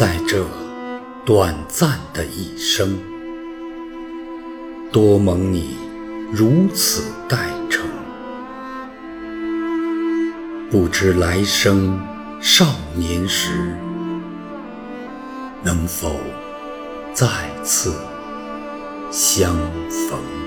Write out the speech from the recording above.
在这短暂的一生多蒙你如此待诚。不知来生少年时能否再次相逢？